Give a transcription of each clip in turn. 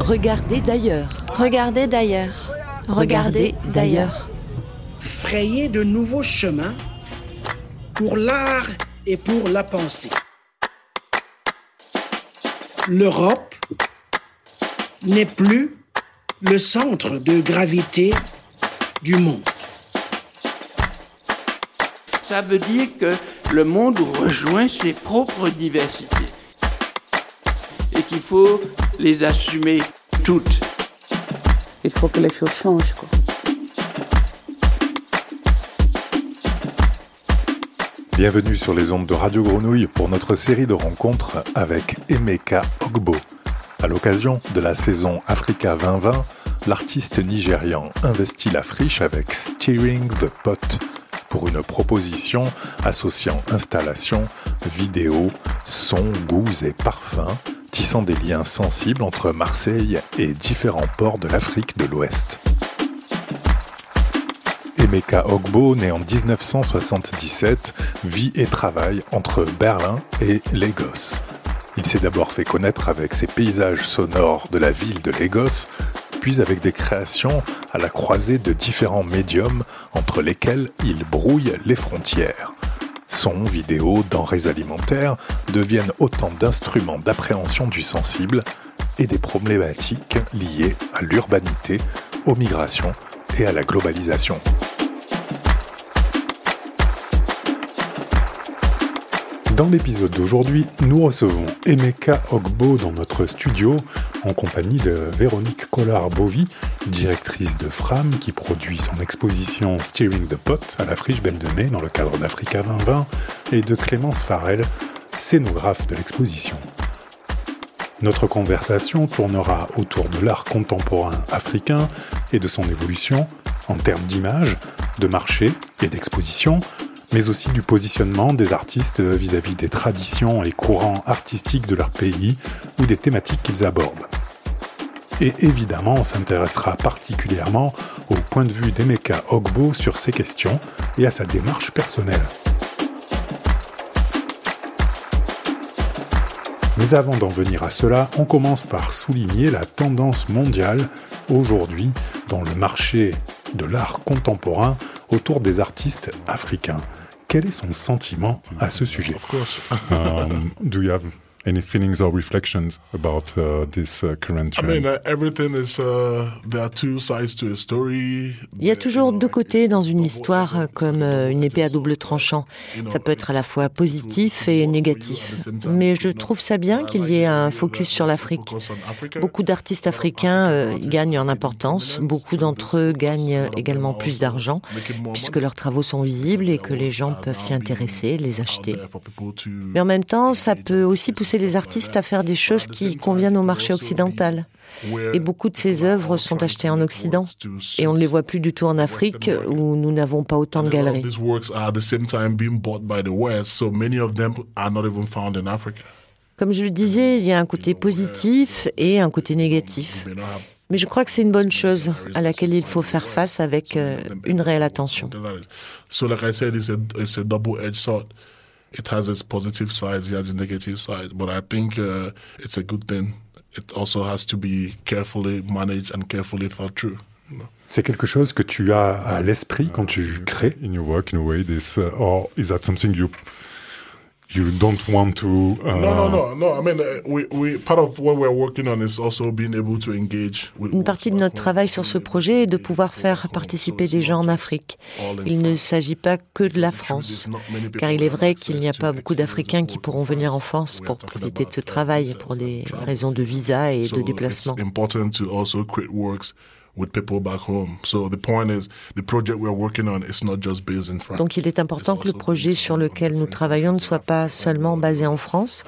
Regardez d'ailleurs. Regardez d'ailleurs. Regardez d'ailleurs. Frayer de nouveaux chemins pour l'art et pour la pensée. L'Europe n'est plus le centre de gravité du monde. Ça veut dire que le monde rejoint ses propres diversités et qu'il faut les assumer toutes. Il faut que les choses changent. Quoi. Bienvenue sur les ondes de Radio Grenouille pour notre série de rencontres avec Emeka Ogbo. À l'occasion de la saison Africa 2020, l'artiste nigérian investit la friche avec Steering the Pot pour une proposition associant installation, vidéo, son, goûts et parfums, tissant des liens sensibles entre Marseille et différents ports de l'Afrique de l'Ouest. Emeka Ogbo, né en 1977, vit et travaille entre Berlin et Lagos. Il s'est d'abord fait connaître avec ses paysages sonores de la ville de Lagos, puis avec des créations à la croisée de différents médiums entre lesquels il brouille les frontières. Sons, vidéos, denrées alimentaires deviennent autant d'instruments d'appréhension du sensible et des problématiques liées à l'urbanité, aux migrations et à la globalisation. Dans l'épisode d'aujourd'hui, nous recevons Emeka Ogbo dans notre studio en compagnie de Véronique Collard-Bovy, directrice de Fram qui produit son exposition Steering the Pot à la Friche Belle de Mai dans le cadre d'Africa 2020 et de Clémence Farrell, scénographe de l'exposition. Notre conversation tournera autour de l'art contemporain africain et de son évolution en termes d'image, de marché et d'exposition, mais aussi du positionnement des artistes vis-à-vis des traditions et courants artistiques de leur pays ou des thématiques qu'ils abordent. Et évidemment, on s'intéressera particulièrement au point de vue d'Emeka Ogbo sur ces questions et à sa démarche personnelle. Mais avant d'en venir à cela, on commence par souligner la tendance mondiale aujourd'hui dans le marché de l'art contemporain autour des artistes africains. Quel est son sentiment à ce sujet? Um, Do you have any feelings or reflections about uh, this uh, current trend? I mean, uh, everything is uh, there are two sides to a story. Il y a toujours deux côtés dans une histoire, comme euh, une épée à double tranchant. Ça peut être à la fois positif et négatif. Mais je trouve ça bien qu'il y ait un focus sur l'Afrique. Beaucoup d'artistes africains euh, gagnent en importance. Beaucoup d'entre eux gagnent également plus d'argent, puisque leurs travaux sont visibles et que les gens peuvent s'y intéresser, les acheter. Mais en même temps, ça peut aussi pousser les artistes à faire des choses qui conviennent au marché occidental. Et beaucoup de ces œuvres sont achetées en Occident. Et on ne les voit plus du tout en Afrique, où nous n'avons pas autant de galeries. Comme je le disais, il y a un côté positif et un côté négatif. Mais je crois que c'est une bonne chose à laquelle il faut faire face avec euh, une réelle attention it has its positive sides, it has its negative sides, but I think uh, it's a good thing. It also has to be carefully managed and carefully thought through. C'est quelque chose que tu as à l'esprit quand tu crées in your work in a way this uh, or is that something you you don't want to. Uh... No, no, no, no. I mean, uh, we, we, part of what we're working on is also being able to engage. With Une partie de notre travail sur ce projet est de pouvoir faire participer des gens en Afrique. Il ne s'agit pas que de la France, car il est vrai qu'il n'y a pas beaucoup d'Africains qui pourront venir en France pour profiter de ce travail pour des raisons de visa et de déplacement. Donc il est important que le projet sur lequel nous travaillons ne soit pas seulement basé en France,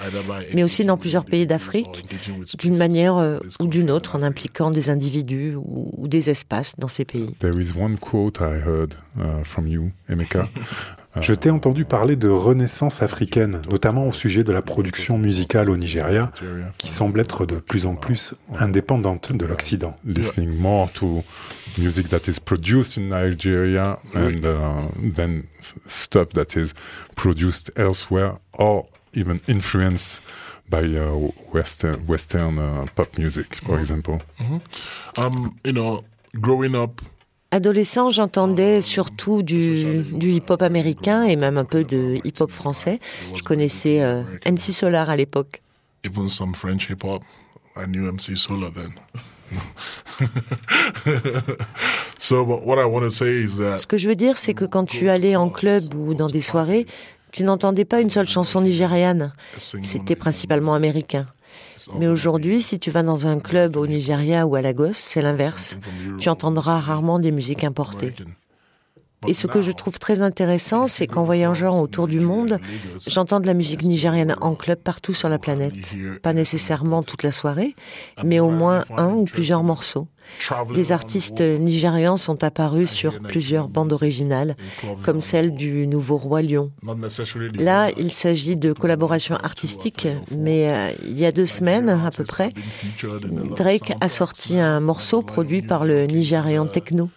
mais aussi dans plusieurs pays d'Afrique, d'une manière euh, ou d'une autre, en impliquant des individus ou, des espaces dans ces pays. There is one quote I heard uh, from you, Emeka. Je t'ai entendu parler de renaissance africaine, notamment au sujet de la production musicale au Nigeria, qui semble être de plus en plus indépendante de l'Occident. Listening more to music that is produced in Nigeria and uh, then stuff that is produced elsewhere or even influenced by uh, Western Western uh, pop music, for mm-hmm. example? Mm-hmm. Um, you know, growing up. Adolescent, j'entendais surtout du, du hip-hop américain et même un peu de hip-hop français. Je connaissais euh, MC Solar à l'époque. Even some French hip-hop. I knew MC Solar then. so, what I want to say is that... Ce que je veux dire, c'est que quand tu allais en club ou dans des soirées, tu n'entendais pas une seule chanson nigériane. C'était principalement américain. Mais aujourd'hui, si tu vas dans un club au Nigeria ou à Lagos, c'est l'inverse. Tu entendras rarement des musiques importées. Et ce que je trouve très intéressant, c'est qu'en voyageant autour du monde, j'entends de la musique nigérienne en club partout sur la planète. Pas nécessairement toute la soirée, mais au moins un ou plusieurs morceaux. Des artistes nigérians sont apparus sur plusieurs bandes originales, comme celle du Nouveau Roi Lion. Là, il s'agit de collaborations artistiques, mais euh, il y a deux semaines à peu près, Drake a sorti un morceau produit par le Nigérian Techno.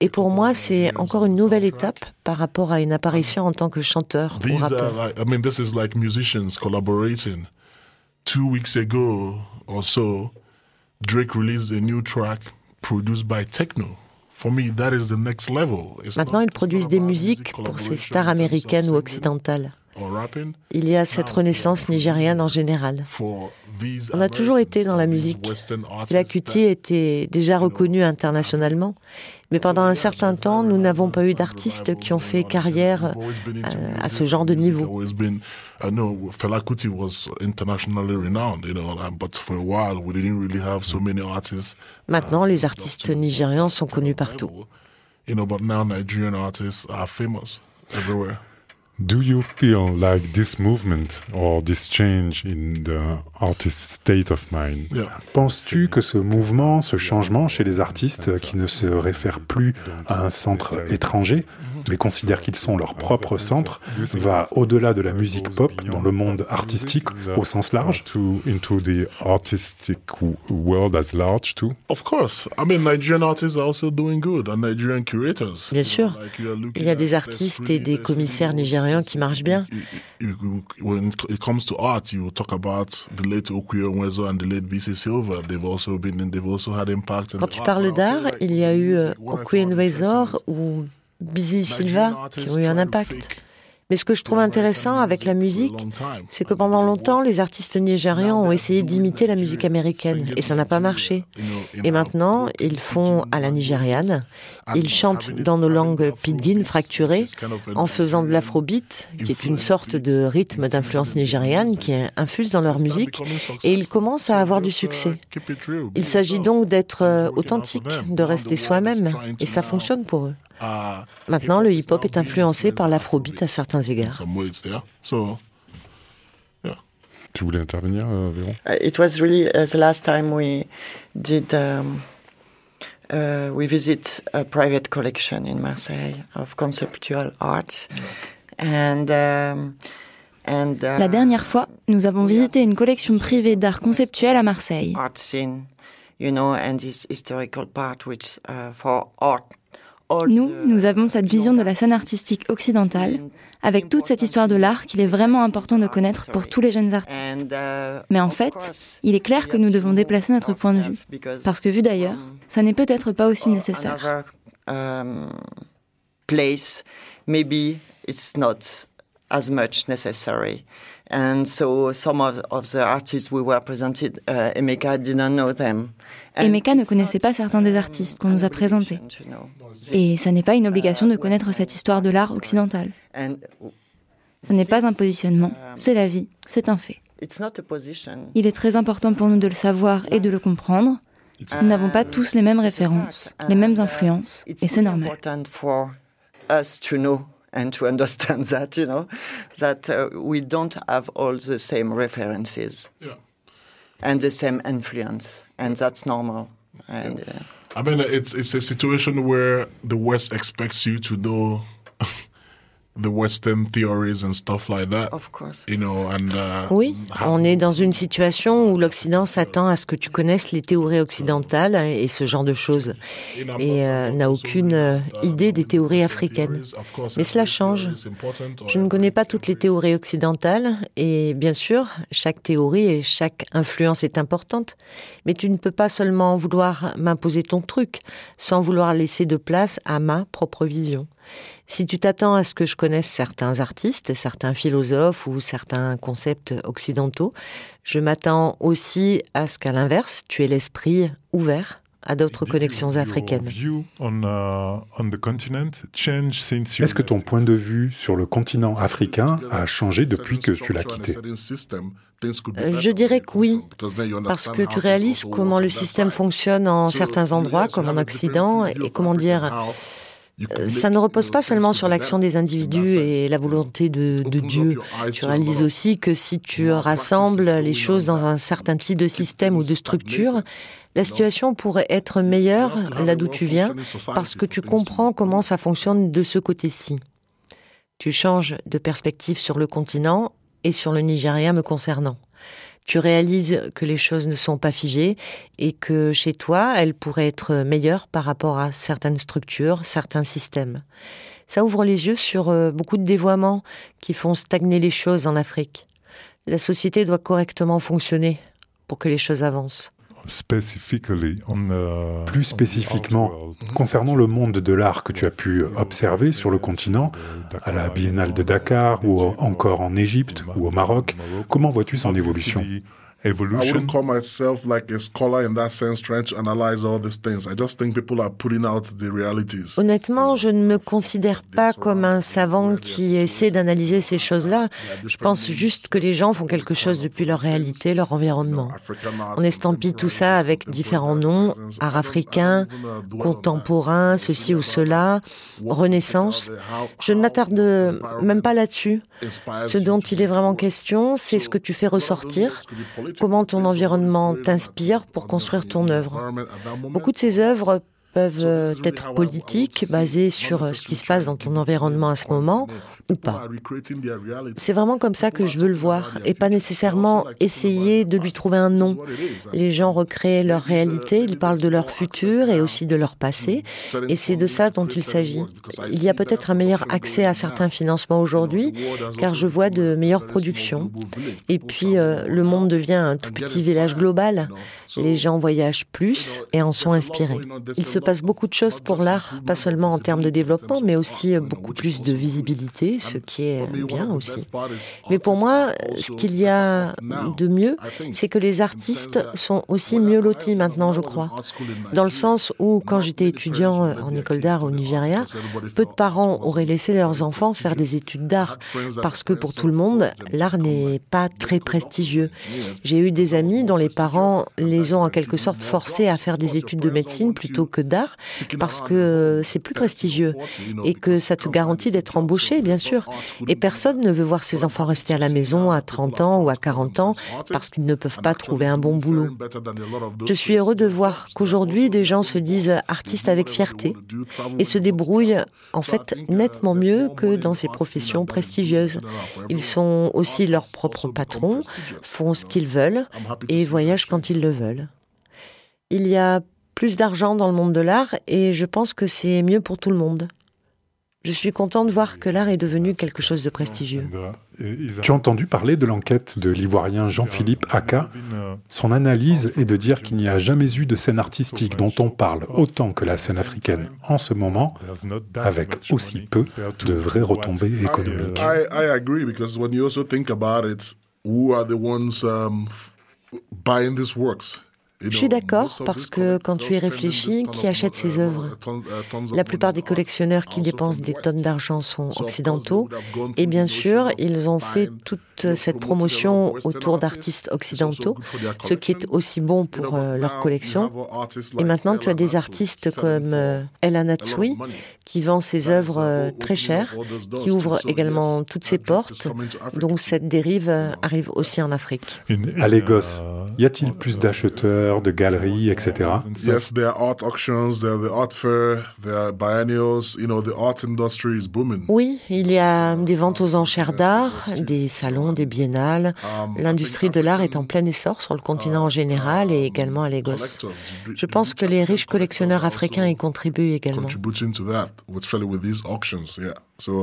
Et pour moi, c'est encore une nouvelle étape par rapport à une apparition en tant que chanteur ou rappeur. I mean, this is like musicians collaborating. Two weeks ago or so, Drake released a new track produced by Techno. For me, that is the next level. Maintenant, ils produisent des musiques pour ces stars américaines ou occidentales. Il y a cette renaissance nigériane en général. On a toujours été dans la musique. La Kuti était déjà reconnue internationalement, mais pendant un certain temps, nous n'avons pas eu d'artistes qui ont fait carrière euh, à ce genre de niveau. Maintenant, les artistes nigérians sont connus partout. Do you feel like this movement or this change in the artist's state of mind? Penses-tu que ce mouvement, ce changement chez les artistes qui ne se réfèrent plus à un centre étranger, mais considèrent qu'ils sont leur propre centre, va au-delà de la musique pop dans le monde artistique au sens large? To, into the artistic world as large too? Of course. I mean, Nigerian artists are also doing good, and Nigerian curators. Bien sûr. Il y a des artistes et des commissaires nigérians qui marchent bien. When it comes to art, you talk about the late Okuyo Nwezo and the late BC Silva. They've also been, they've also had impact. Quand tu parles d'art, il y a eu Okuyo Nwezo ou Busy Silva qui ont eu un impact. Mais ce que je trouve intéressant avec la musique, c'est que pendant longtemps, les artistes nigérians ont essayé d'imiter la musique américaine et ça n'a pas marché. Et maintenant, ils font à la nigériane. Ils chantent dans nos langues pidgin fracturées en faisant de l'afrobeat, qui est une sorte de rythme d'influence nigériane qui infuse dans leur musique et ils commencent à avoir du succès. Il s'agit donc d'être euh, authentique, de rester soi-même et ça fonctionne pour eux. Maintenant, le hip-hop est influencé par l'afrobeat à certains égards. Tu voulais intervenir, euh, Véron? Uh, It was really uh, the last time we did. Um, uh, we visit a private collection in Marseille of conceptual arts, and. Um, and uh, La dernière fois, nous avons visité une collection privée d'art conceptuel à Marseille. Art scene, you know, and this historical part, which uh, for art nous, nous avons cette vision de la scène artistique occidentale, avec toute cette histoire de l'art qu'il est vraiment important de connaître pour tous les jeunes artistes. Mais en fait, il est clair que nous devons déplacer notre point de vue, parce que vu d'ailleurs, ça n'est peut-être pas aussi nécessaire. place, maybe it's not as much necessary. And so some of, of the artists we were presented, uh, Emeka didn't know them. Emeka ne connaissait pas certains des artistes qu'on nous a présentés. Et ça n'est pas une obligation de connaître cette histoire de l'art occidental. Ce n'est pas un positionnement, c'est la vie, c'est un fait. Il est très important pour nous de le savoir et de le comprendre. Nous n'avons pas tous les mêmes références, les mêmes influences, et c'est normal. and to understand that, you know, that uh, we don't have all the same references. Yeah. And the same influence, and that's normal. And uh, I mean, it's it's a situation where the West expects you to know Oui, on est dans une situation où l'Occident s'attend à ce que tu connaisses les théories occidentales et ce genre de choses, et euh, n'a aucune euh, idée des théories africaines. Mais cela change. Je ne connais pas toutes les théories occidentales, et bien sûr, chaque théorie et chaque influence est importante, mais tu ne peux pas seulement vouloir m'imposer ton truc sans vouloir laisser de place à ma propre vision. Si tu t'attends à ce que je connaisse certains artistes, certains philosophes ou certains concepts occidentaux, je m'attends aussi à ce qu'à l'inverse, tu aies l'esprit ouvert à d'autres connexions africaines. Uh, Est-ce que ton point de vue sur le continent africain a changé depuis que tu l'as quitté euh, je dirais que oui, parce que tu réalises comment le système fonctionne en certains endroits, comme en Occident, et comment dire, ça ne repose pas seulement sur l'action des individus et la volonté de, Dieu. Tu réalises aussi que si tu rassembles les choses dans un certain type de système ou de structure, la situation pourrait être meilleure là d'où tu viens parce que tu comprends comment ça fonctionne de ce côté-ci. Tu changes de perspective sur le continent et sur le Nigeria me concernant tu réalises que les choses ne sont pas figées et que chez toi, elles pourraient être meilleures par rapport à certaines structures, certains systèmes. Ça ouvre les yeux sur euh, beaucoup de dévoiements qui font stagner les choses en Afrique. La société doit correctement fonctionner pour que les choses avancent. Plus spécifiquement, concernant le monde de l'art que tu as pu observer sur le continent, à la Biennale de Dakar ou encore en Égypte ou au Maroc, comment vois-tu son évolution? I wouldn't call myself like a scholar in that sense, trying to analyze all these things. I just think people are putting out the realities. Honnêtement, je ne me considère pas comme un savant qui essaie d'analyser ces choses-là. Je pense juste que les gens font quelque chose depuis leur réalité, leur environnement. On estampille tout ça avec différents noms, art africain, contemporain, ceci ou cela, renaissance. Je ne m'attarde même pas là-dessus. Ce dont il est vraiment question, c'est ce que tu fais ressortir comment ton environnement t'inspire pour construire ton œuvre? Beaucoup de ces œuvres peuvent euh, être politiques, basées sur euh, ce qui se passe dans ton environnement à ce moment, ou pas. C'est vraiment comme ça que je veux le voir et pas nécessairement essayer de lui trouver un nom. Les gens recréent leur réalité, ils parlent de leur futur et aussi de leur passé et c'est de ça dont il s'agit. Il y a peut-être un meilleur accès à certains financements aujourd'hui car je vois de meilleures productions. Et puis euh, le monde devient un tout petit village global. Les gens voyagent plus et en sont inspirés. Se passe beaucoup de choses pour l'art, pas seulement en termes de développement mais aussi beaucoup plus de visibilité ce qui est bien aussi. Mais pour moi, ce qu'il y a de mieux, c'est que les artistes sont aussi mieux lotis maintenant, je crois. Dans le sens où, quand j'étais étudiant en école d'art au Nigeria, peu de parents auraient laissé leurs enfants faire des études d'art, parce que pour tout le monde, l'art n'est pas très prestigieux. J'ai eu des amis dont les parents les ont en quelque sorte forcés à faire des études de médecine plutôt que d'art, parce que c'est plus prestigieux et que ça te garantit d'être embauché, bien sûr et personne ne veut voir ses enfants rester à la maison à 30 ans ou à 40 ans parce qu'ils ne peuvent pas trouver un bon boulot. Je suis heureux de voir qu'aujourd'hui, des gens se disent artistes avec fierté et se débrouillent en fait nettement mieux que dans ces professions prestigieuses. Ils sont aussi leurs propres patrons, font ce qu'ils veulent et voyagent quand ils le veulent. Il y a plus d'argent dans le monde de l'art et je pense que c'est mieux pour tout le monde. Je suis content de voir que l'art est devenu quelque chose de prestigieux. Tu as entendu parler de l'enquête de l'ivoirien Jean-Philippe Aka Son analyse est de dire qu'il n'y a jamais eu de scène artistique dont on parle autant que la scène africaine en ce moment, avec aussi peu de vraies retombées économiques. Je suis d'accord parce que quand tu y réfléchis, qui achète ces œuvres La plupart des collectionneurs qui dépensent des tonnes d'argent sont occidentaux. Et bien sûr, ils ont fait toute cette promotion autour d'artistes occidentaux, ce qui est aussi bon pour euh, leur collection. Et maintenant, tu as des artistes comme euh, Ella Natsui qui vend ses œuvres euh, très chères, qui ouvre également toutes ses portes. Donc cette dérive euh, arrive aussi en Afrique. À Lagos, y a-t-il plus d'acheteurs, de galeries, etc. Yes, there are art auctions, there are the art fair, there are biennials. You know, the art industry is booming. Oui, il y a des ventes aux enchères d'art, des salons, des biennales. Um, L'industrie de l'art est en plein essor sur le continent en général et également à Lagos. Je pense que les riches collectionneurs africains y contribuent également.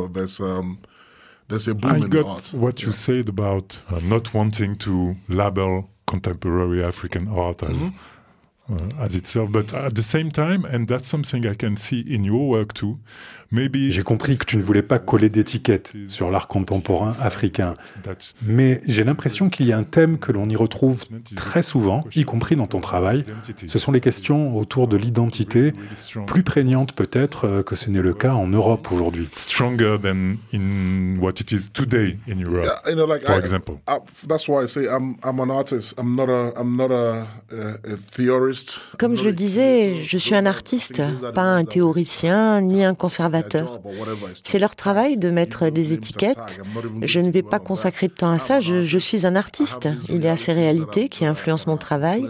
There's um, there's a boom I got art. what you said about uh, not wanting to label contemporary African art as mm -hmm. uh, as itself, but at the same time, and that's something I can see in your work too, j'ai compris que tu ne voulais pas coller d'étiquette sur l'art contemporain africain. Mais j'ai l'impression qu'il y a un thème que l'on y retrouve très souvent, y compris dans ton travail. Ce sont les questions autour de l'identité, plus prégnantes peut-être euh, que ce n'est le cas en Europe aujourd'hui. Stronger than in what it is today in Europe, for example. That's why I say I'm, an artist. I'm not a, I'm not a, theorist. Comme je le disais, je suis un artiste, pas un théoricien ni un conservateur. C'est leur travail de mettre des étiquettes. Je ne vais pas consacrer de temps à ça. Je, suis un artiste. Il y a ces réalités qui influencent mon travail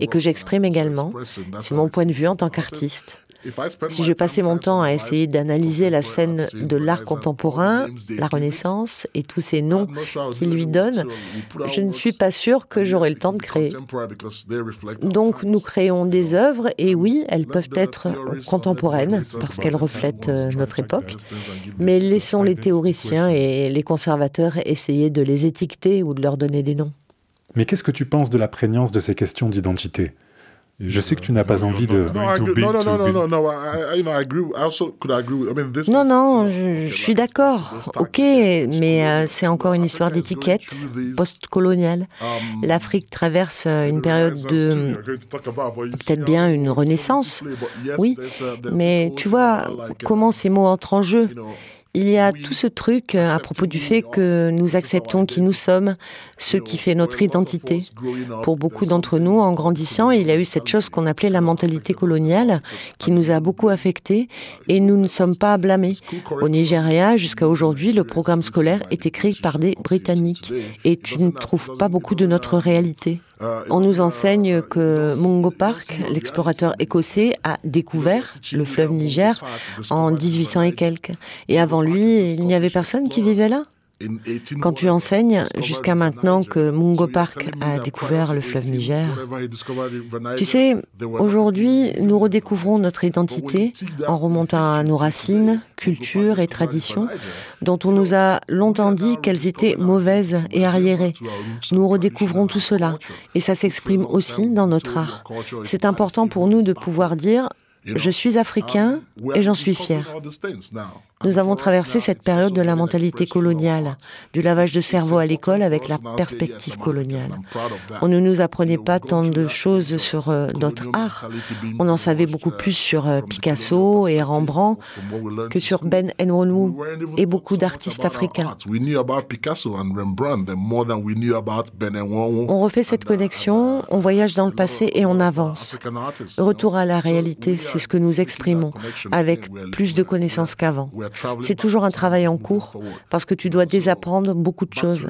et que j'exprime également. C'est mon point de vue en tant qu'artiste. Si je passais mon temps à essayer d'analyser la scène de l'art contemporain, la Renaissance et tous ces noms qu'ils lui donnent, je ne suis pas sûre que j'aurai le temps de créer. Donc nous créons des œuvres et oui, elles peuvent être contemporaines parce qu'elles reflètent euh, notre époque, mais laissons les théoriciens et les conservateurs essayer de les étiqueter ou de leur donner des noms. Mais qu'est-ce que tu penses de la prégnance de ces questions d'identité? Je sais que tu n'as pas envie de. Non, non, je, suis d'accord. Ok, mais euh, c'est encore une histoire d'étiquette post-coloniale. Um, L'Afrique traverse euh, une période de peut-être bien une renaissance. Oui, mais tu vois comment ces mots entrent en jeu. Il y a tout ce truc euh, à propos du fait que nous acceptons qui nous sommes, ce qui fait notre identité. Pour beaucoup d'entre nous, en grandissant, il y a eu cette chose qu'on appelait la mentalité coloniale, qui nous a beaucoup affectés, et nous ne sommes pas blâmés. Au Nigeria, jusqu'à aujourd'hui, le programme scolaire est écrit par des Britanniques, et tu ne trouves pas beaucoup de notre réalité. On nous enseigne que Mungo Park, l'explorateur écossais, a découvert le fleuve Niger en 1800 et quelques. Et avant lui, il n'y avait personne qui vivait là. Quand tu enseignes jusqu'à maintenant que Mungo Park a découvert le fleuve Niger, tu sais, aujourd'hui, nous redécouvrons notre identité en remontant à nos racines, cultures et traditions, dont on nous a longtemps dit qu'elles étaient mauvaises et arriérées. Nous redécouvrons tout cela, et ça s'exprime aussi dans notre art. C'est important pour nous de pouvoir dire je suis africain et j'en suis fier. Nous avons traversé cette période de la mentalité coloniale, du lavage de cerveau à l'école avec la perspective coloniale. On ne nous apprenait pas tant de choses sur euh, notre art. On en savait beaucoup plus sur euh, Picasso et Rembrandt que sur Ben Nwonou et beaucoup d'artistes africains. On refait cette connexion, on voyage dans le passé et on avance. Retour à la réalité, c'est ce que nous exprimons, avec plus de connaissances qu'avant. C'est toujours un travail en cours parce que tu dois désapprendre beaucoup de choses,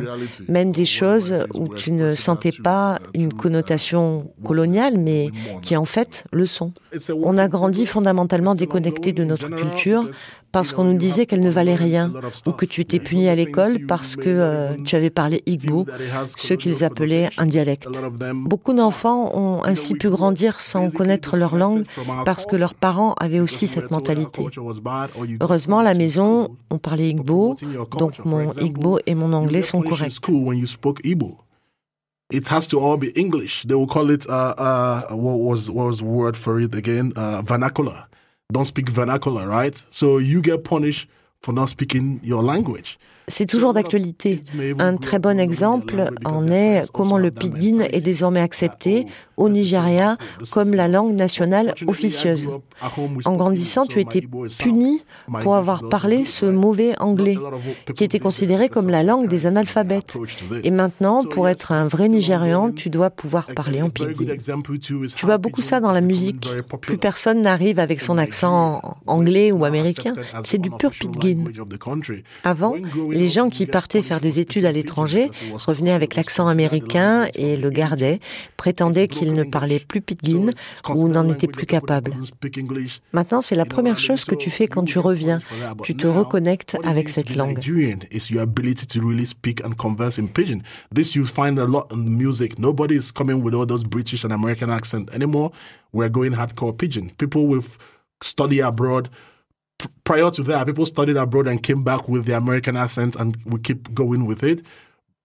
même des choses où tu ne sentais pas une connotation coloniale, mais qui en fait le sont. On a grandi fondamentalement déconnecté de notre culture parce qu'on nous disait qu'elle ne valait rien ou que tu étais puni à l'école parce que euh, tu avais parlé Igbo, ce qu'ils appelaient un dialecte. Beaucoup d'enfants ont ainsi pu grandir sans connaître leur langue parce que leurs parents avaient aussi cette mentalité. Heureusement, à la maison, on parlait Igbo, donc mon Igbo et mon anglais sont corrects. It has to all be English. They will call it, uh, uh, what was, what was the word for it again? Uh, vernacular. Don't speak vernacular, right? So you get punished for not speaking your language. C'est toujours d'actualité. Un très bon exemple en est comment le pidgin est désormais accepté au Nigeria comme la langue nationale officieuse. En grandissant, tu étais puni pour avoir parlé ce mauvais anglais, qui était considéré comme la langue des analphabètes. Et maintenant, pour être un vrai Nigérian, tu dois pouvoir parler en pidgin. Tu vois beaucoup ça dans la musique. Plus personne n'arrive avec son accent anglais ou américain. C'est du pur pidgin. Avant, les gens qui partaient faire des études à l'étranger revenaient avec l'accent américain et le gardaient, prétendaient qu'ils ne parlaient plus pidgin ou n'en étaient plus capables. Maintenant, c'est la première chose que tu fais quand tu reviens. Tu te reconnectes avec cette langue. This you find a lot in music. Coming with all those British and American accent anymore. We're going hardcore pidgin. People with study abroad prior to that, people studied abroad and came back with the American accent, and we keep going with it.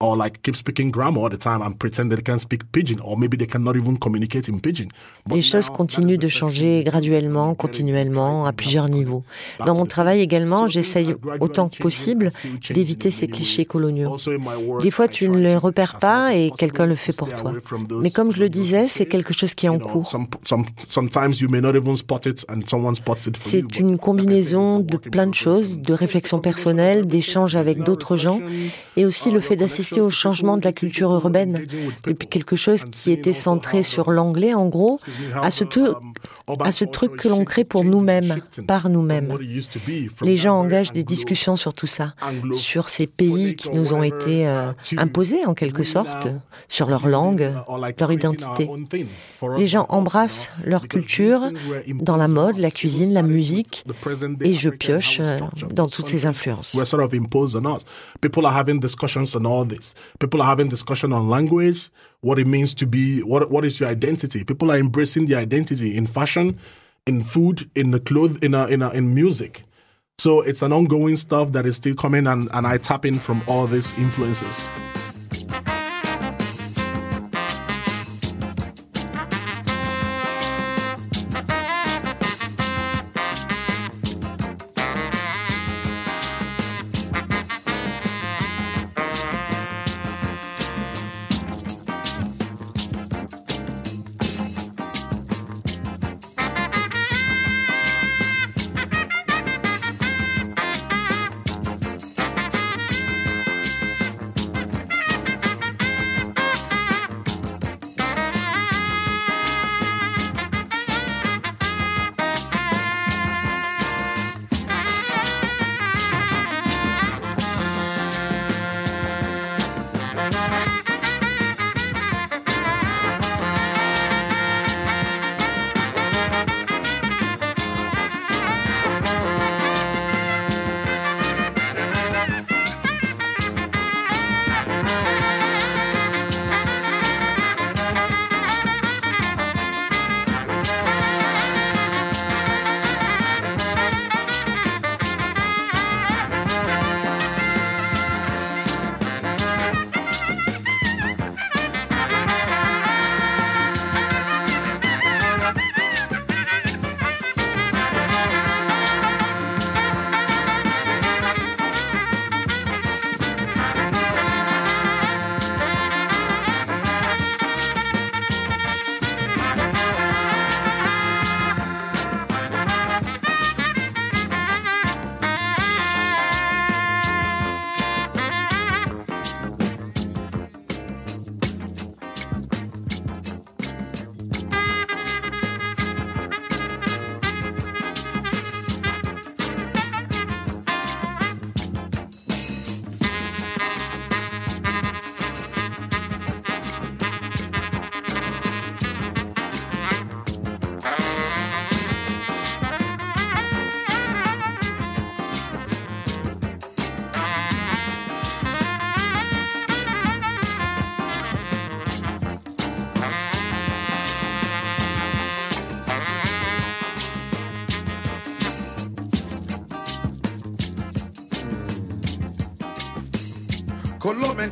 Or like keep speaking grammar all the time and pretend they can speak pidgin or maybe they cannot even communicate in pidgin. Les choses continuent de changer graduellement, continuellement, à plusieurs niveaux. Dans mon travail également, j'essaye autant que possible d'éviter ces clichés coloniaux. Des fois, tu ne les repères pas et quelqu'un le fait pour toi. Mais comme je le disais, c'est quelque chose qui est en cours. C'est une combinaison de plein de choses, de réflexions personnelles, d'échanges avec d'autres gens et aussi le fait d'assister au changement de la culture urbaine, depuis quelque chose qui était centré sur l'anglais, en gros, à ce, à ce truc que l'on crée pour nous-mêmes, par nous-mêmes. Les gens engagent des discussions sur tout ça, sur ces pays qui nous ont été euh, imposés en quelque sorte, sur leur langue, leur identité. Les gens embrassent leur culture dans la mode, la cuisine, la musique, et je pioche euh, dans toutes ces influences. This. People are having discussion on language, what it means to be, what what is your identity. People are embracing the identity in fashion, in food, in the clothes, in a, in a, in music. So it's an ongoing stuff that is still coming, and, and I tap in from all these influences.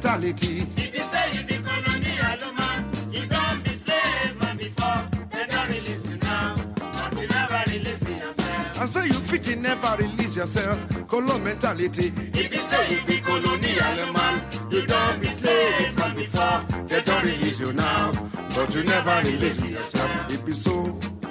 Colo mentality. And say you fit in, never release yourself. Color mentality. If you say you be colonial man, you don't be slave not before. They don't release you now, but you never release yourself. It be so.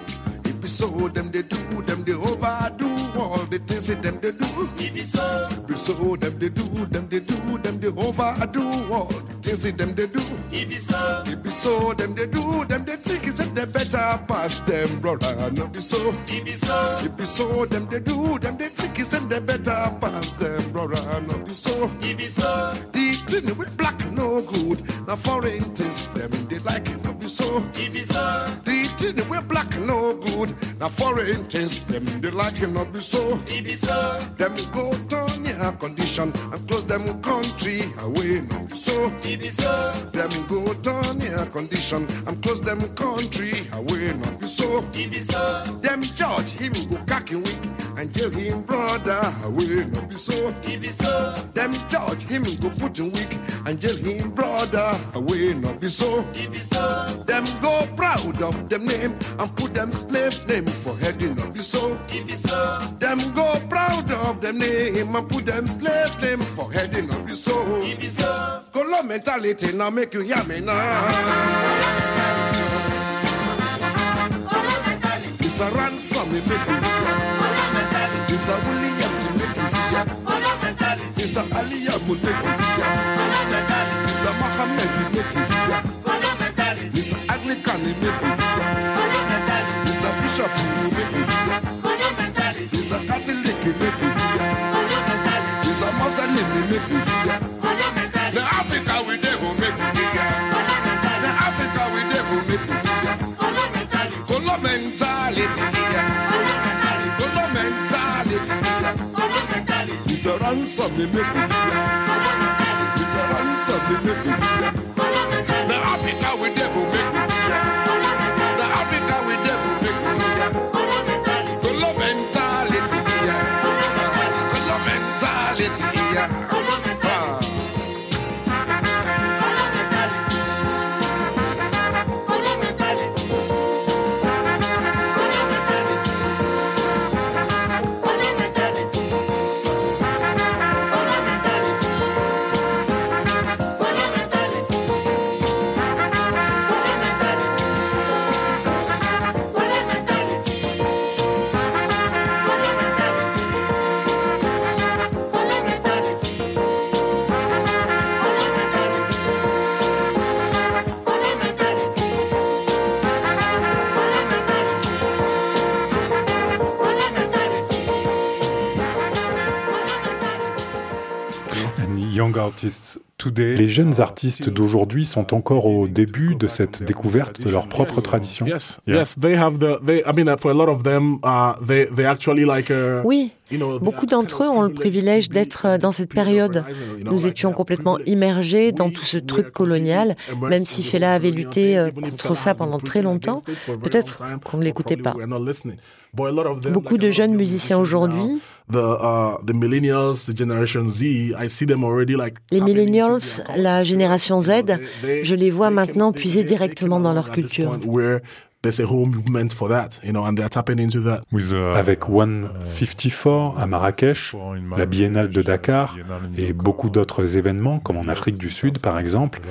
Be so. Them they do, them they overdo all the things that them they do. It be so. It be so. Them they do, them they do, them they overdo all the things that them they do. It be so. It be so. Them they do, them they think is that they better pass them, brother. No be so. It be so. It be so. Them they do, them they think is that they better pass them, brother. No be so. Be so. The thing with black no good. Now foreign taste them they like it. So. It be. The thing with black no good. Now foreign taste them they like it. No be so. It. Them go turn your condition and close them country away. No be so. It. Them go turn your condition and close them country away. No be so. It. Them judge him go cocky weak and jail him brother away. No be so. It be so. Them judge him go put him weak and jail him brother away. No be so. It be so. Them go proud of them name and put them slave name for head. No be so. It be so. Them go proud of them name and put them slave name for head. No be so. It so. Color mentality now make you hear me now. It's a ransom, me make you hear. It's a Williams, me make you hear. It's a Aliyah, me make you hear. It's a Muhammad, me make you hear. It's a Anglican, me make you ransom me make you hear. It's ransom me make you hear. Les jeunes artistes d'aujourd'hui sont encore au début de cette découverte de leur propre tradition. Yes, yes, they have the. They, I mean, uh, for a lot of them, uh, they they actually like. Uh, Oui, you know, they beaucoup d'entre of eux ont le privilège to be d'être in dans this cette period période. Nous étions are complètement immergés dans We tout ce were truc completely colonial, immersed même in si Fela avait colonial lutté thing, euh, even if contre Fela ça pendant très longtemps. against it for a very Peut-être long time, qu'on ne l'écoutait pas. Beaucoup de a lot of jeunes young musiciens musicians aujourd'hui, the uh, the millennials, the generation Z, I see them already like les millennials, la génération Z, je les vois maintenant puiser directement dans leur culture. there's a whole movement for that, you know, and they're tapping into that. Avec One 54 à Marrakech, la Biennale de Dakar et beaucoup d'autres événements, comme en Afrique du Sud par exemple,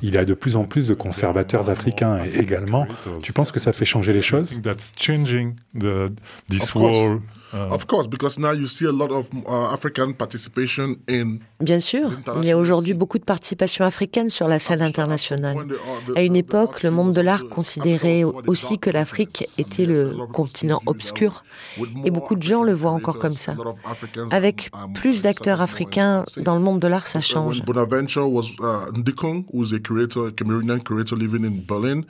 il y a de plus en plus de conservateurs africains et également. Tu penses que ça fait changer les choses? That's changing the this Of course. because now you see a lot of uh, African participation in Bien sûr, il y a aujourd'hui beaucoup de participation africaine sur la scène internationale. À une époque, le monde de l'art considérait aussi que l'Afrique était le continent obscur, et beaucoup de gens le voient encore comme ça. Avec plus d'acteurs africains dans le monde de l'art, ça change. Bonaventure was uh, Ndikong, who's a curator, a Cameroonian curator living in Berlin.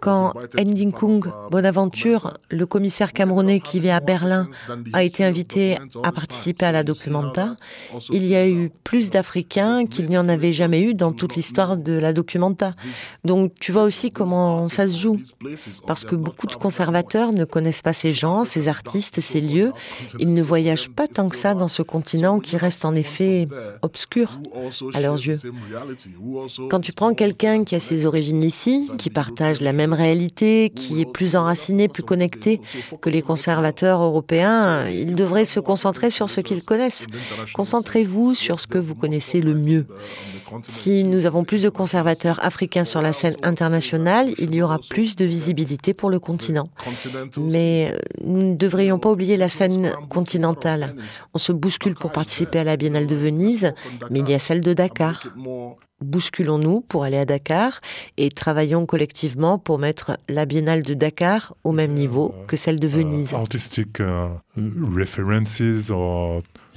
Quand Ndikung Bonaventure, le commissaire camerounais qui vit à Berlin, a été invité à participer à la Documenta, il y a eu plus d'Africains qu'il n'y en avait jamais eu dans toute l'histoire de la Documenta. Donc tu vois aussi comment ça se joue. Parce que beaucoup de conservateurs ne connaissent pas ces gens, ces artistes, ces lieux. Ils ne voyagent pas tant que ça dans ce continent qui reste en effet obscur à leurs yeux. Quand tu prends quelqu'un qui a ses origines ici, qui partage la même réalité, qui est plus enracinée, plus connectée que les conservateurs européens, ils devraient se concentrer sur ce qu'ils connaissent. Concentrez-vous sur ce que vous connaissez le mieux. Si nous avons plus de conservateurs africains sur la scène internationale, il y aura plus de visibilité pour le continent. Mais euh, nous ne devrions pas oublier la scène continentale. On se bouscule pour participer à la Biennale de Venise, mais il y a celle de Dakar. Bousculons-nous pour aller à Dakar et travaillons collectivement pour mettre la Biennale de Dakar au même niveau que celle de Venise.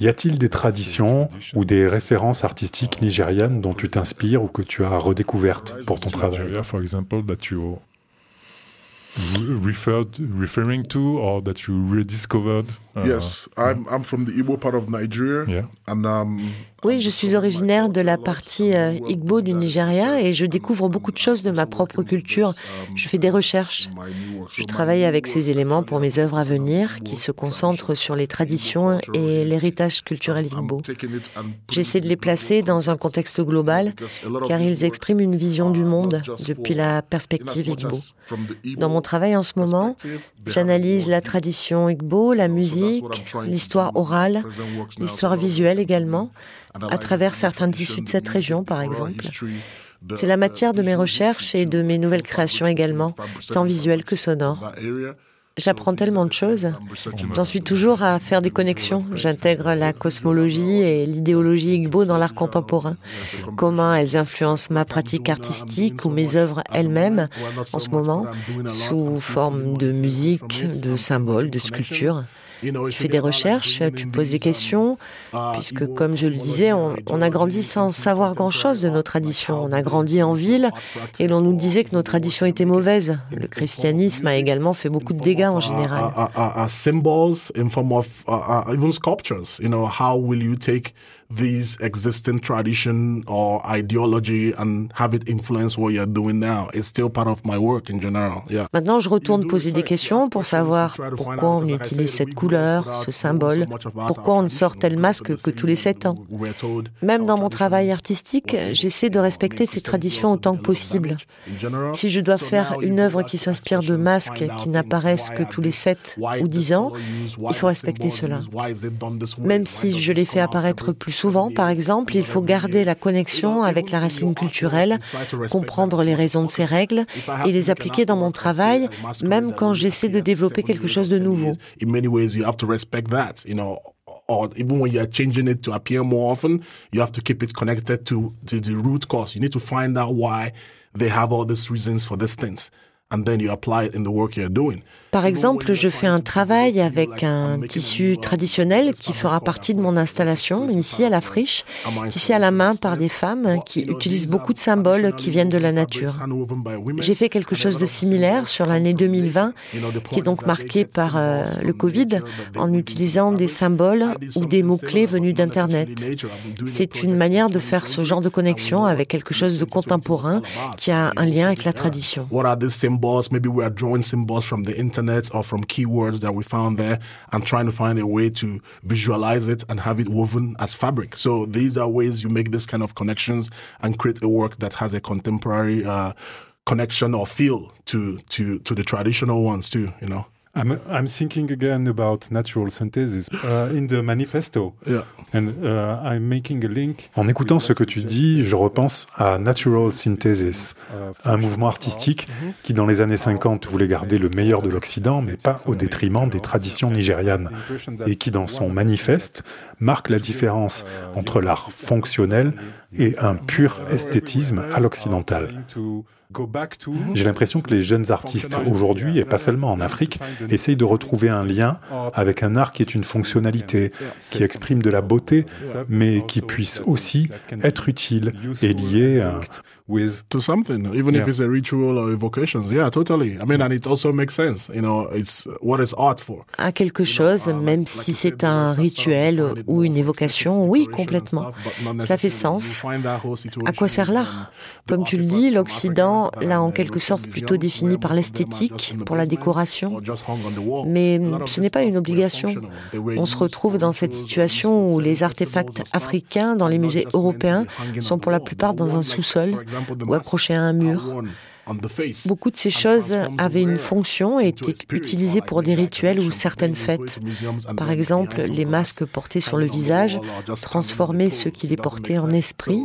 Y a-t-il des traditions ou des références artistiques nigérianes dont tu t'inspires ou que tu as redécouvertes pour ton travail referred, referring to or that you rediscovered? Uh, yes, I'm, I'm from the Igbo part of Nigeria. Yeah. And um, Oui, je suis originaire de la partie euh, Igbo du Nigeria et je découvre beaucoup de choses de ma propre culture. Je fais des recherches. Je travaille avec ces éléments pour mes œuvres à venir qui se concentrent sur les traditions et l'héritage culturel Igbo. J'essaie de les placer dans un contexte global car ils expriment une vision du monde depuis la perspective Igbo. Dans mon travail en ce moment, j'analyse la tradition Igbo, la musique, l'histoire orale, l'histoire visuelle également à travers certains tissus de cette région, par exemple. C'est la matière de mes recherches et de mes nouvelles créations également, tant visuelles que sonores. J'apprends tellement de choses. J'en suis toujours à faire des connexions. J'intègre la cosmologie et l'idéologie Igbo dans l'art contemporain. Comment elles influencent ma pratique artistique ou mes œuvres elles-mêmes en ce moment, sous forme de musique, de symboles, de sculptures. Tu fais des recherches, tu poses des questions, puisque comme je le disais, on, on a grandi sans savoir grand-chose de nos traditions. On a grandi en ville et l'on nous disait que nos traditions étaient mauvaises. Le christianisme a également fait beaucoup de dégâts en général. Symbols in form of even sculptures. You know, how will you take these existing tradition or ideology and have it influence what you're doing now. It's still part of my work in general. Yeah. Maintenant, je retourne poser des questions pour savoir pourquoi on utilise cette couleur, ce symbole, pourquoi on ne sort tel masque que tous les sept ans? Même dans mon travail artistique, j'essaie de respecter ces traditions autant que possible. Si je dois faire une œuvre qui s'inspire de masques qui n'apparaissent que tous les sept ou dix ans, il faut respecter cela. Même si je les fais apparaître plus souvent, par exemple, il faut garder la connexion avec la racine culturelle, comprendre les raisons de ces règles et les appliquer dans mon travail, même quand j'essaie de développer quelque chose de nouveau. or even when you're changing it to appear more often, you have to keep it connected to, to the root cause. You need to find out why they have all these reasons for these things. And then you apply it in the work you're doing. Par exemple, je fais un travail avec un tissu traditionnel qui fera partie de mon installation ici à la friche, tissé à la main par des femmes qui utilisent beaucoup de symboles qui viennent de la nature. J'ai fait quelque chose de similaire sur l'année 2020, qui est donc marquée par euh, le Covid, en utilisant des symboles ou des mots-clés venus d'Internet. C'est une manière de faire ce genre de connexion avec quelque chose de contemporain qui a un lien avec la tradition. Internet or from keywords that we found there and trying to find a way to visualize it and have it woven as fabric. So these are ways you make this kind of connections and create a work that has a contemporary uh, connection or feel to to to the traditional ones too. You know. I'm, I'm thinking again about natural synthesis uh, in the manifesto. Yeah. And, uh, I'm making a link en écoutant ce que tu dis, je repense à Natural Synthesis, un mouvement artistique qui, dans les années 50, voulait garder le meilleur de l'Occident, mais pas au détriment des traditions nigérianes, et qui, dans son manifeste, marque la différence entre l'art fonctionnel et un pur esthétisme à l'occidental. J'ai l'impression que les jeunes artistes aujourd'hui, et pas seulement en Afrique, essayent de retrouver un lien avec un art qui est une fonctionnalité, qui exprime de la beauté, mais qui puisse aussi être utile et lié à with to something, even if it's a ritual or evocations. Yeah, totally. I mean, and it also makes sense. You know, it's what is art for. À quelque chose, même si c'est un rituel ou une évocation, oui, complètement. Cela fait sens. À quoi sert l'art? Comme tu le dis, l'Occident l'a en quelque sorte plutôt défini par l'esthétique, pour la décoration. Mais ce n'est pas une obligation. On se retrouve dans cette situation où les artefacts africains dans les musées européens sont pour la plupart dans un sous-sol ou accroché à un mur. Beaucoup de ces choses avaient une fonction et étaient utilisées pour des rituels ou certaines fêtes. Par exemple, les masques portés sur le visage transformaient ceux qui les portaient en esprit,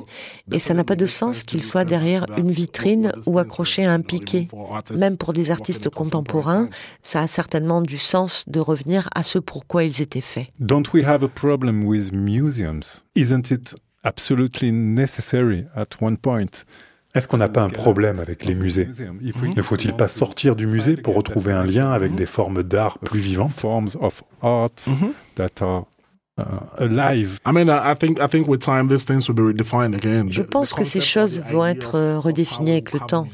et ça n'a pas de sens qu'ils soient derrière une vitrine ou accrochés à un piquet. Même pour des artistes contemporains, ça a certainement du sens de revenir à ce pourquoi ils étaient faits. Don't we have a problem with museums? Isn't it absolutely necessary at one point? Est-ce qu'on n'a pas un problème avec les musées? Ne faut-il pas sortir du musée pour retrouver un lien avec des formes d'art plus vivantes? Je pense que ces choses vont être euh, redéfinies avec le temps.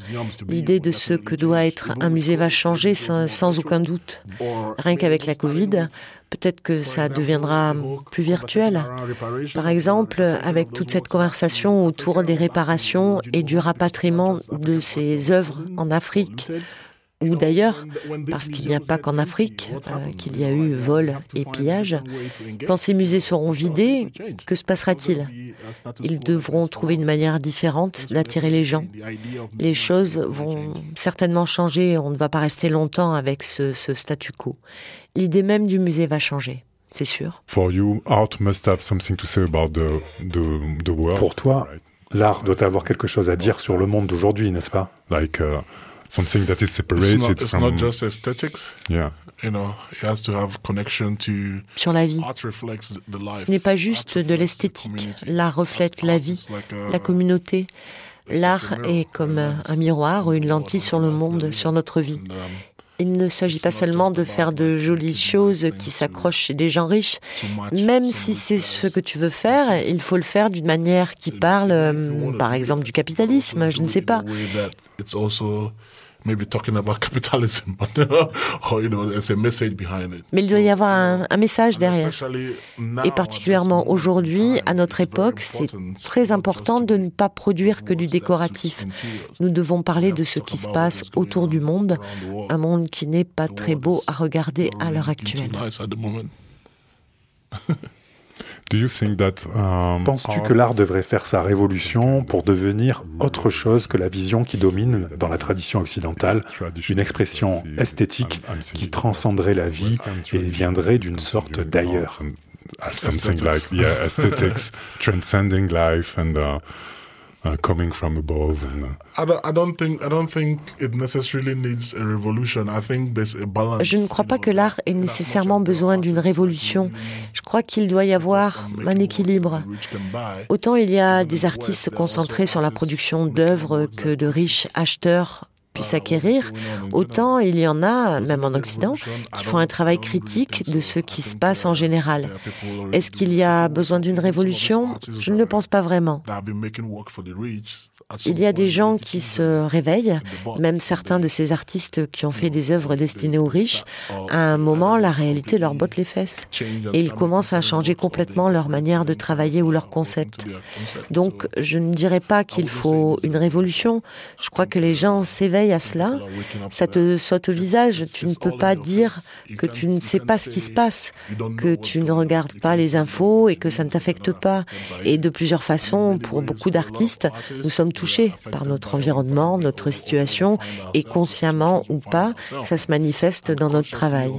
L'idée de ce que doit être un musée va changer sans, aucun doute. Rien qu'avec la Covid, peut-être que ça deviendra plus virtuel. Par exemple, avec toute cette conversation autour des réparations et du rapatriement de ces œuvres en Afrique ou d'ailleurs, parce qu'il n'y a pas qu'en Afrique euh, qu'il y a eu vol et pillage, quand ces musées seront vidés, que se passera-t-il Ils devront trouver une manière différente d'attirer les gens. Les choses vont certainement changer, on ne va pas rester longtemps avec ce, statu quo. L'idée même du musée va changer. C'est sûr. Pour toi, l'art doit avoir quelque chose à dire sur le monde d'aujourd'hui, n'est-ce pas? Like, uh, something that is separated it's not, it's not just aesthetics. Yeah. You know, it has to have connection to sur la vie. Ce n'est pas juste de l'esthétique. L'art reflète la vie, la communauté. L'art est comme un miroir ou une lentille sur le monde, sur notre vie. Il ne s'agit pas seulement de faire de jolies choses qui s'accrochent chez des gens riches. Même si c'est ce que tu veux faire, il faut le faire d'une manière qui parle, euh, par exemple, du capitalisme, je ne sais pas. Mais il doit y avoir un, un message derrière. Et particulièrement aujourd'hui, à notre époque, c'est très important de ne pas produire que du décoratif. Nous devons parler de ce qui se passe autour du monde, un monde qui n'est pas très beau à regarder à l'heure actuelle. Um, Penses-tu que l'art devrait faire sa révolution pour devenir autre chose que la vision qui domine dans la tradition occidentale, une expression esthétique qui transcenderait la vie et viendrait d'une sorte d'ailleurs? Something like yeah, aesthetics transcending life and uh, Uh, coming from above. Je ne crois pas que l'art ait nécessairement besoin d'une révolution. Je crois qu'il doit y avoir un équilibre. Autant il y a des artistes concentrés sur la production d'œuvres que de riches acheteurs puissent acquérir, autant il y en a, même en Occident, qui font un travail critique de ce qui se passe en général. Est-ce qu'il y a besoin d'une révolution? Je ne le pense pas vraiment. Il y a des gens qui se réveillent, même certains de ces artistes qui ont fait des œuvres destinées aux riches. À un moment, la réalité leur botte les fesses. Et ils commencent à changer complètement leur manière de travailler ou leur concept. Donc, je ne dirais pas qu'il faut une révolution. Je crois que les gens s'éveillent à cela. Ça te saute au visage. Tu ne peux pas dire que tu ne sais pas ce qui se passe, que tu ne regardes pas les infos et que ça ne t'affecte pas. Et de plusieurs façons, pour beaucoup d'artistes, nous sommes touchés par notre environnement, notre situation, et consciemment ou pas, ça se manifeste dans notre travail.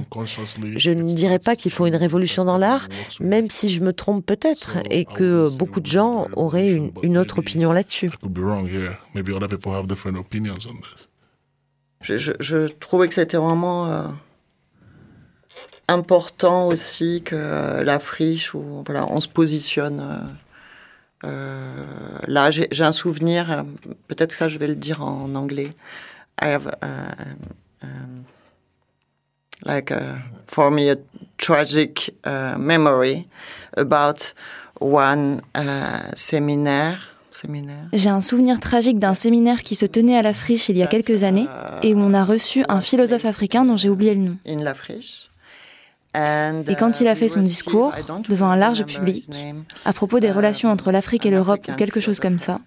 Je ne dirais pas qu'il faut une révolution dans l'art, même si je me trompe peut-être, et que beaucoup de gens auraient une, autre opinion là-dessus. Je, trouvais que c'était vraiment euh, important aussi que la friche, où voilà, on se positionne. Euh, euh, là, j'ai un souvenir, euh, peut-être que ça je vais le dire en anglais. I have, uh, um, like, a, for me, a tragic uh, memory about one uh, séminaire. J'ai un souvenir tragique d'un séminaire qui se tenait à la friche il y a quelques années et où on a reçu un philosophe africain dont j'ai oublié le nom. In la friche? Et quand il a fait son discours devant un large public à propos des relations entre l'Afrique et l'Europe ou quelque chose comme ça,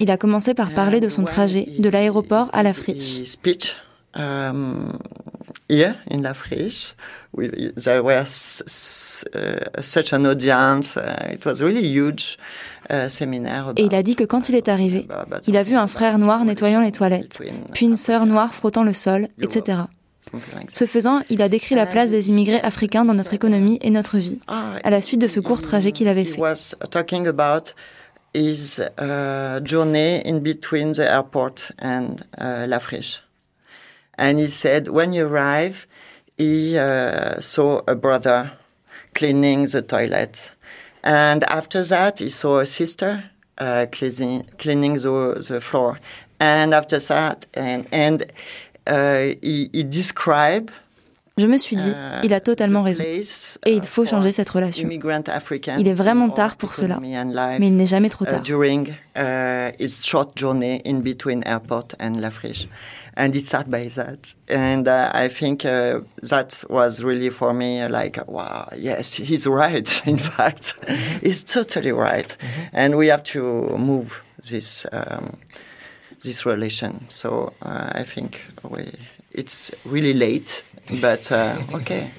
il a commencé par parler de son trajet de l'aéroport à la friche. here in La Friche. We, there was uh, such an audience. Uh, it was really huge uh, seminar. Et il a dit que quand il est arrivé, il a vu un frère noir nettoyant les toilettes, puis une sœur noire frottant le sol, etc. Ce faisant, il a décrit la place des immigrés africains dans notre économie et notre vie, à la suite de ce court trajet qu'il avait fait. his uh, journey in between the airport and uh, La Friche. And he said, when he arrived, he uh, saw a brother cleaning the toilet. And after that, he saw a sister uh, cleaning, cleaning the, the floor. And after that, and, and uh, he, he described Je me suis dit, euh, il a totalement raison. Et il faut changer cette relation. Il est vraiment tard pour cela, mais il n'est jamais trop uh, tard. During uh, his short journey in between airport and La Friche. And it started by that. And uh, I think uh, that was really for me like, wow, yes, he's right. In fact, he's totally right. Mm-hmm. And we have to move this, um, this relation. So uh, I think we, it's really late. But uh, okay,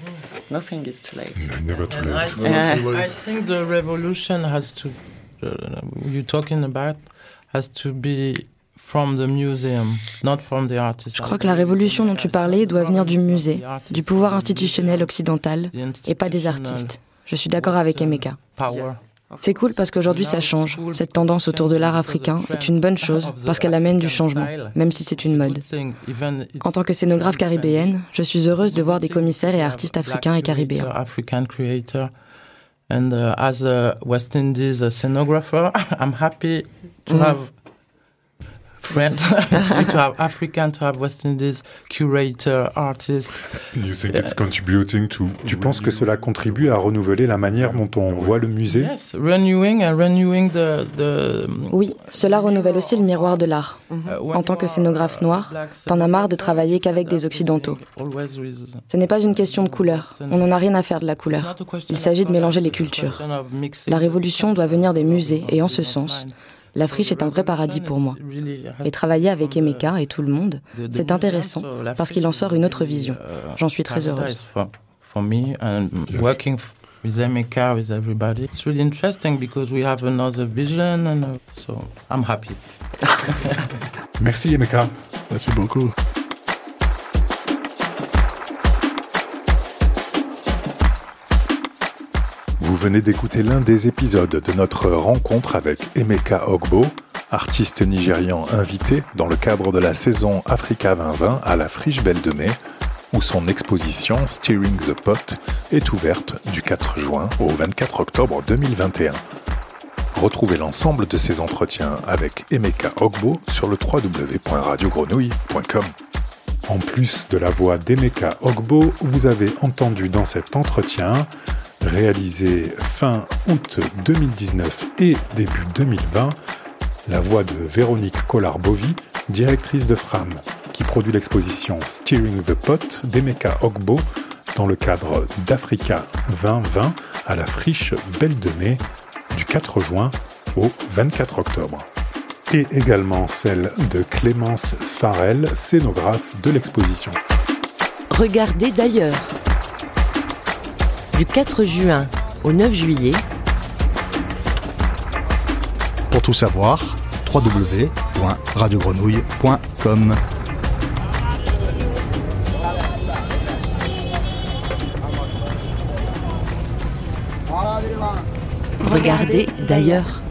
nothing is too late. Never too late. I think, I think the revolution has to, uh, you're talking about, has to be from the museum, not from the artist. Je crois que la révolution dont tu parlais doit venir du musée, du pouvoir institutionnel occidental, et pas des artistes. Je suis d'accord avec Emeka. Power. C'est cool parce qu'aujourd'hui ça change. Cette tendance autour de l'art africain est une bonne chose parce qu'elle amène du changement, même si c'est une mode. En tant que scénographe caribéenne, je suis heureuse de voir des commissaires et artistes africains et caribéens. And as a West Indies scenographer, I'm happy to have friends, to have African, to have West Indies curator, artist. You think it's contributing to... Tu penses que cela contribue à renouveler la manière dont on voit le musée? Yes, renewing and renewing the, the... Oui, cela renouvelle aussi le miroir de l'art. Uh, en tant que scénographe noir, t'en as marre de travailler qu'avec des occidentaux. Ce n'est pas une question de couleur. On n'en a rien à faire de la couleur. Il s'agit de mélanger les cultures. La révolution doit venir des musées et en ce sens, la friche est un vrai paradis pour moi. Et travailler avec Emeka et tout le monde, c'est intéressant parce qu'il en sort une autre vision. J'en suis très heureuse. with Emeka, with everybody. It's really interesting because we have another vision, and uh, so I'm happy. Merci Emeka. Merci beaucoup. Vous venez d'écouter l'un des épisodes de notre rencontre avec Emeka Ogbo, artiste nigérian invité dans le cadre de la saison Africa 2020 à la Friche Belle de Mai, où son exposition Steering the Pot est ouverte du 4 juin au 24 octobre 2021. Retrouvez l'ensemble de ces entretiens avec Emeka Ogbo sur le www.radiogrenouille.com. En plus de la voix d'Emeka Ogbo, vous avez entendu dans cet entretien réalisé fin août 2019 et début 2020, la voix de Véronique Collard-Bovy, directrice de FRAM, qui produit l'exposition Steering the Pot d'Emeka Ogbo dans le cadre d'Africa 2020 à la friche Belle de Mai du 4 juin au 24 octobre. Et également celle de Clémence Farel, scénographe de l'exposition. Regardez d'ailleurs du 4 juin au 9 juillet. Pour tout savoir, www.radiogrenouille.com. Regardez d'ailleurs.